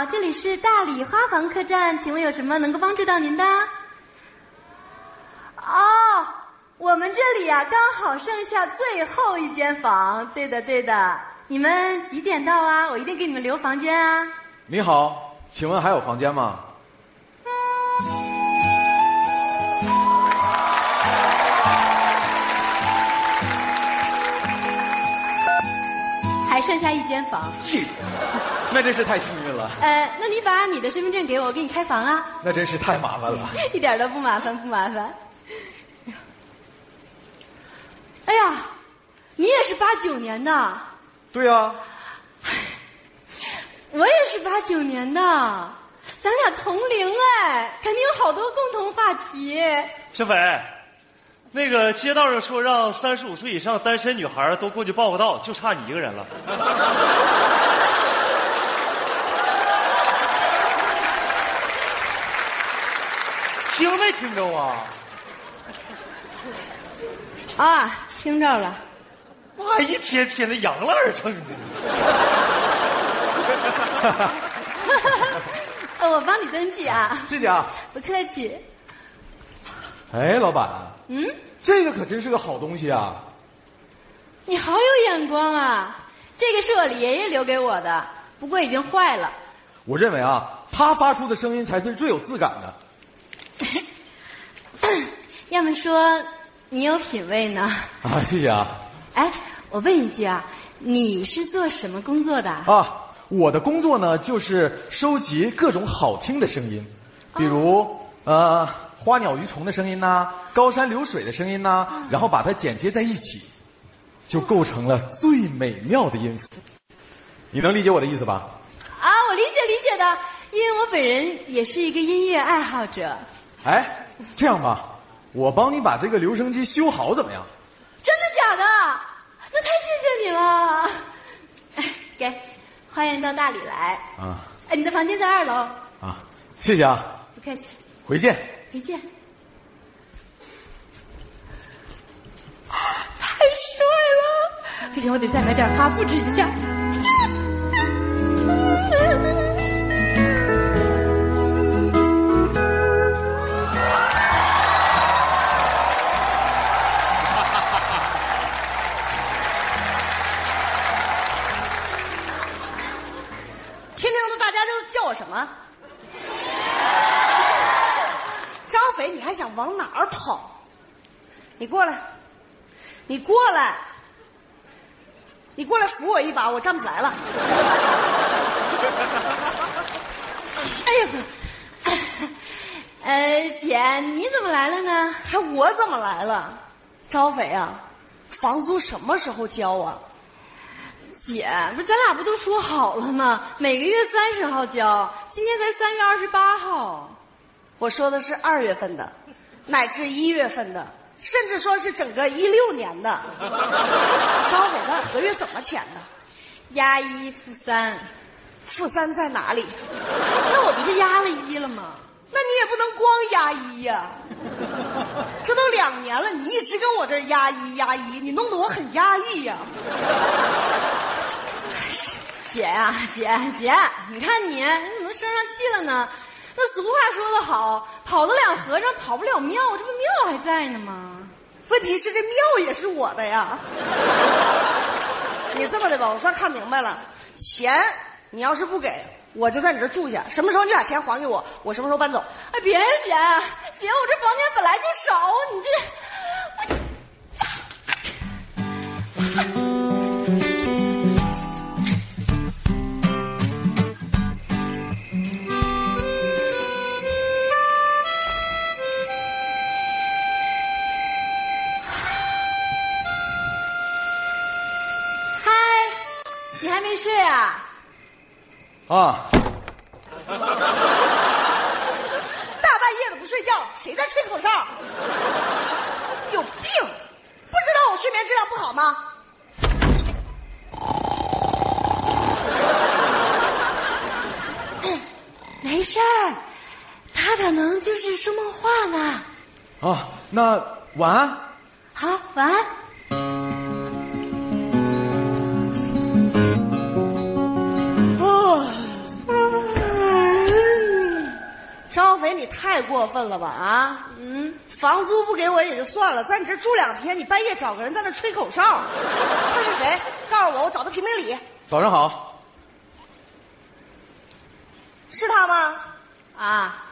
好，这里是大理花房客栈，请问有什么能够帮助到您的？哦，我们这里啊，刚好剩下最后一间房。对的，对的，你们几点到啊？我一定给你们留房间啊。你好，请问还有房间吗？还剩下一间房。去，那真是太幸运了。呃，那你把你的身份证给我，我给你开房啊。那真是太麻烦了。一点都不麻烦，不麻烦。哎呀，你也是八九年的，对呀、我也是八九年的，咱俩同龄哎，肯定有好多共同话题。小斐，那个街道上说让三十五岁以上单身女孩都过去报个到，就差你一个人了。听没听着啊？啊，听着了。妈，一天天的养了二称的。呃，我帮你登记啊，谢谢啊。不客气。哎，老板，嗯，这个可真是个好东西啊！你好有眼光啊！这个是我爷爷留给我的，不过已经坏了。我认为啊，他发出的声音才是最有质感的。要么说你有品位呢。啊，谢谢啊。哎，我问一句啊，你是做什么工作的？啊，我的工作呢，就是收集各种好听的声音，比如、呃花鸟鱼虫的声音呐、高山流水的声音呐、然后把它剪接在一起，就构成了最美妙的音符。你能理解我的意思吧？啊，我理解理解的，因为我本人也是一个音乐爱好者。哎，这样吧，我帮你把这个留声机修好，怎么样？真的假的？那太谢谢你了。哎，给，欢迎到大理来。啊哎，你的房间在二楼，啊，谢谢啊，不客气，回见。回见。太帅了！不行，我得再买点花布置一下。姐，你怎么来了呢？还我怎么来了？张飞啊，房租什么时候交啊？姐，不是咱俩不都说好了吗？每个月三十号交，今天才三月二十八号。我说的是二月份的，乃至一月份的，甚至说是整个一六年的。张飞，咱俩合约怎么签的？押一付三，付三在哪里？那我不是押了一了吗？那你也不能光压抑呀、这都两年了，你一直跟我这儿压抑压抑，你弄得我很压抑呀、姐呀、姐姐，你看你，你怎么生上气了呢？那俗话说得好，跑得了和尚跑不了庙，这不庙还在呢吗？问题是这庙也是我的呀。你这么的吧，我算看明白了，钱你要是不给，我就在你这儿住下，什么时候你把钱还给我，我什么时候搬走。哎，别呀，姐，姐，我这房间本来就少，你这，我 啊，大半夜的不睡觉，谁在吹口哨？有病！不知道我睡眠质量不好吗？没事儿，他可能就是说梦话呢。啊，那晚安。好，晚安。太过分了吧啊！嗯，房租不给我也就算了，在你这住两天，你半夜找个人在那吹口哨，他是谁？告诉我，我找他评评理。早上好，是他吗？啊，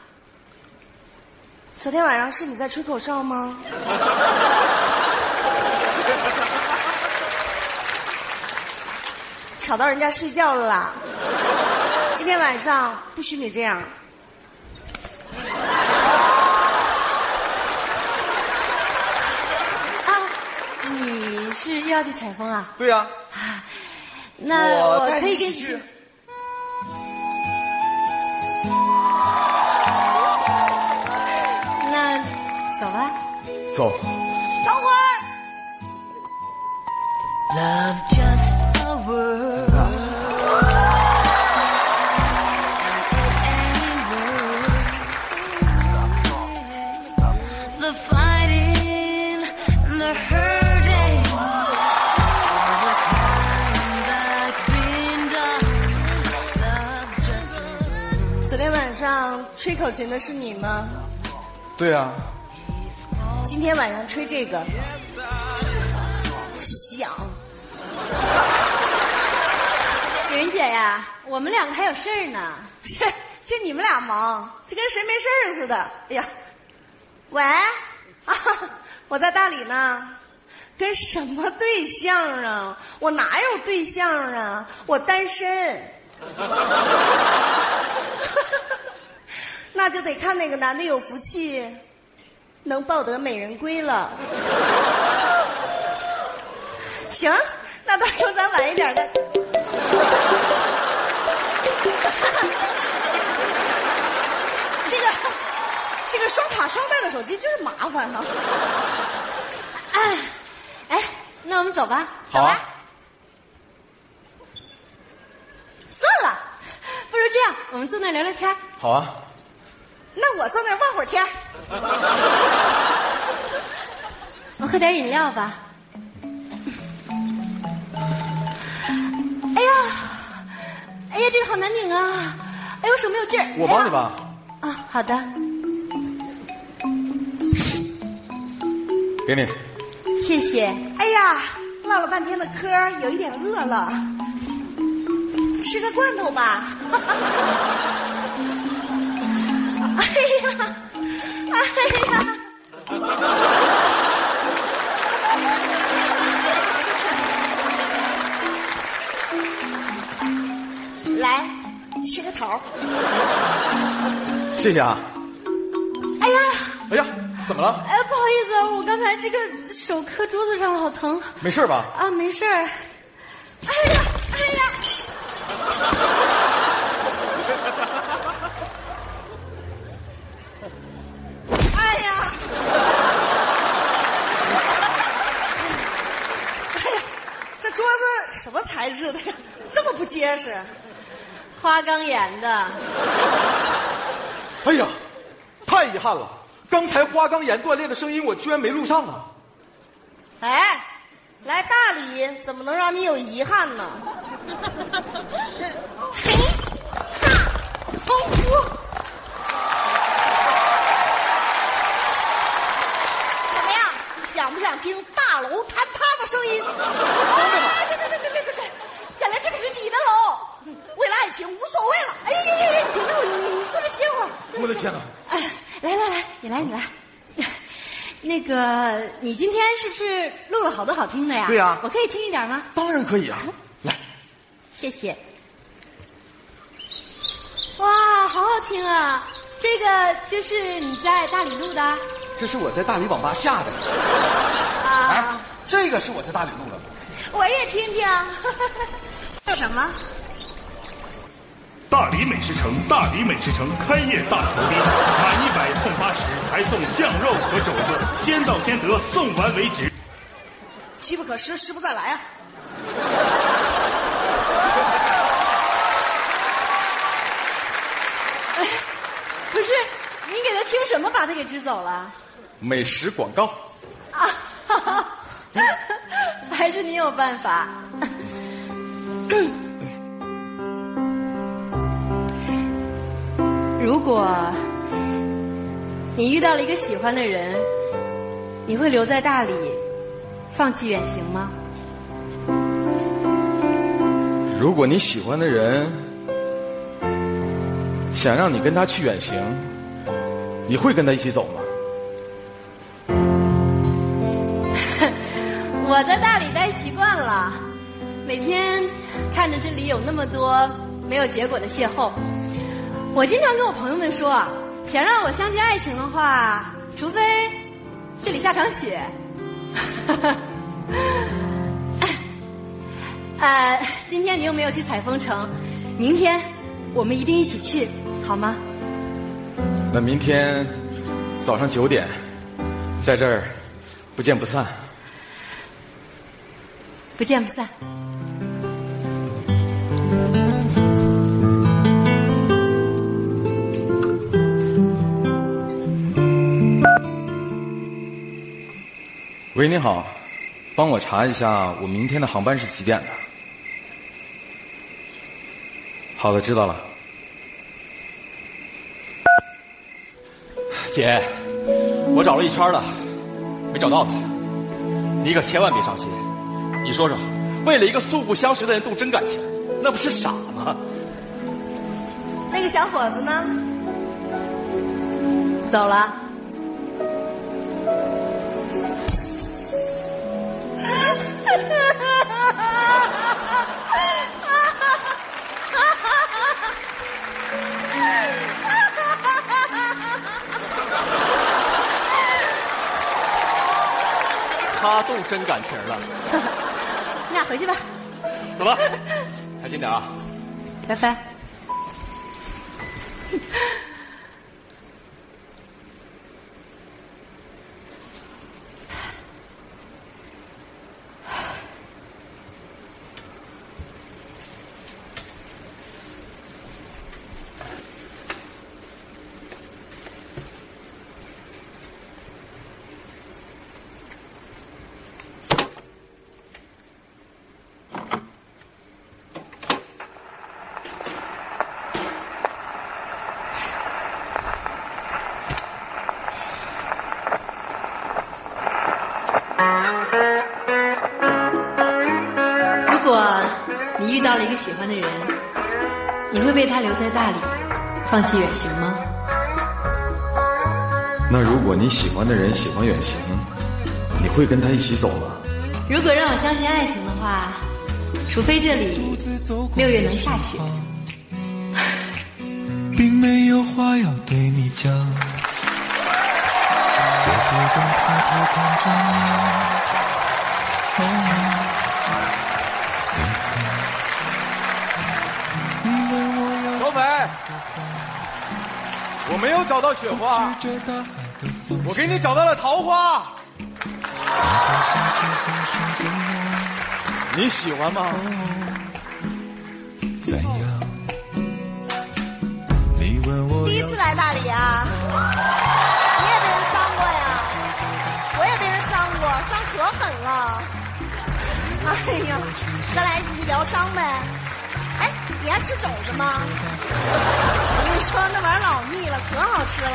昨天晚上是你在吹口哨吗？吵到人家睡觉了啦！今天晚上不许你这样。啊，你要去采风啊？对呀、那我带可以跟你一起去。那走吧。走。等会儿，Love 吹口琴的是你吗？对呀、今天晚上吹这个响。雪人姐呀，我们两个还有事儿呢。这这你们俩忙，这跟谁没事儿似的。哎呀，喂，啊，我在大理呢，跟什么对象啊？我哪有对象啊？我单身。那就得看哪个男的有福气，能抱得美人归了。行，那到时候咱晚一点再。这个这个双卡双待的手机就是麻烦啊！哎，哎，那我们走吧。好啊。算了，不如这样，我们坐那聊聊天。好啊。那我坐那儿望会儿天。我喝点饮料吧。哎呀，哎呀，这个好难拧啊！哎我，手没有劲儿。我帮你吧。啊，好的。给你。谢谢。哎呀，唠了半天的嗑，有一点饿了，吃个罐头吧。谢谢啊。哎呀，哎呀，怎么了？哎，不好意思啊，我刚才这个手磕桌子上了，好疼。没事吧？啊，没事儿。哎呀，哎呀，哎呀！哎呀，这桌子什么材质的呀？这么不结实？花岗岩的。哎呀，太遗憾了！刚才花岗岩断裂的声音，我居然没录上啊！哎，来大理怎么能让你有遗憾呢？嘿，大风呼，怎么样？想不想听大楼坍塌的声音？哎，别别别别别别别！原来这可是你的楼。为了爱情无所谓了。哎呀呀呀！别闹，你你坐着歇会儿。我的天哪！哎，来来来，你来你来。那个，你今天是不是录了好多好听的呀？对呀我可以听一点吗？当然可以啊！来，谢谢。哇，好好听啊！这个就是你在大理录的这是我在大理网吧下的。哎啊？，这个是我在大理录的。我也听听。叫 什么？大理美食城，大理美食城开业大酬宾，满一百先得，送完为止。机不可失，失不再来啊！不是，你给他听什么把他给支走了？美食广告。啊，哈哈还是你有办法。如果你遇到了一个喜欢的人，你会留在大理，放弃远行吗？如果你喜欢的人想让你跟他去远行，你会跟他一起走吗？我在大理待习惯了，每天看着这里有那么多没有结果的邂逅，我经常跟我朋友们说，想让我相信爱情的话，除非这里下场雪。呃，今天你又没有去采风城，明天我们一定一起去，好吗？那明天早上九点，在这儿不见不散。不见不散。喂，你好，帮我查一下我明天的航班是几点的？好的，知道了。姐，我找了一圈了，没找到他。你可千万别伤心。你说说，为了一个素不相识的人动真感情，那不是傻吗？那个小伙子呢？走了。他动真感情了。你俩回去吧，走吧，小心点啊！拜拜。遇到了一个喜欢的人，你会为他留在大理，放弃远行吗？那如果你喜欢的人喜欢远行，你会跟他一起走吗？如果让我相信爱情的话，除非这里六月能下雪。并没有话要对你讲，我会更抬头看着你。哦你我没有找到雪花，我给你找到了桃花，你喜欢吗？第一次来大理啊？你也被人伤过呀？我也被人伤过，伤可狠了。哎呀，咱俩一起去疗伤呗。哎，你爱吃肘子吗？我跟你说，那玩意儿老腻了，可好吃了。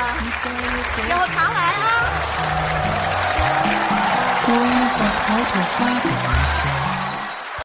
以后常来啊。